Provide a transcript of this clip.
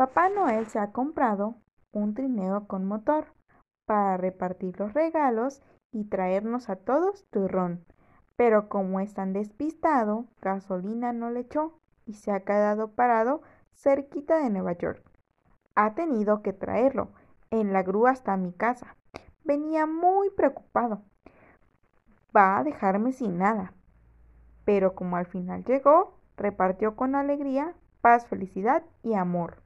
Papá Noel se ha comprado un trineo con motor para repartir los regalos y traernos a todos turrón. Pero como es tan despistado, gasolina no le echó y se ha quedado parado cerquita de Nueva York. Ha tenido que traerlo en la grúa hasta mi casa. Venía muy preocupado. Va a dejarme sin nada. Pero como al final llegó, repartió con alegría, paz, felicidad y amor.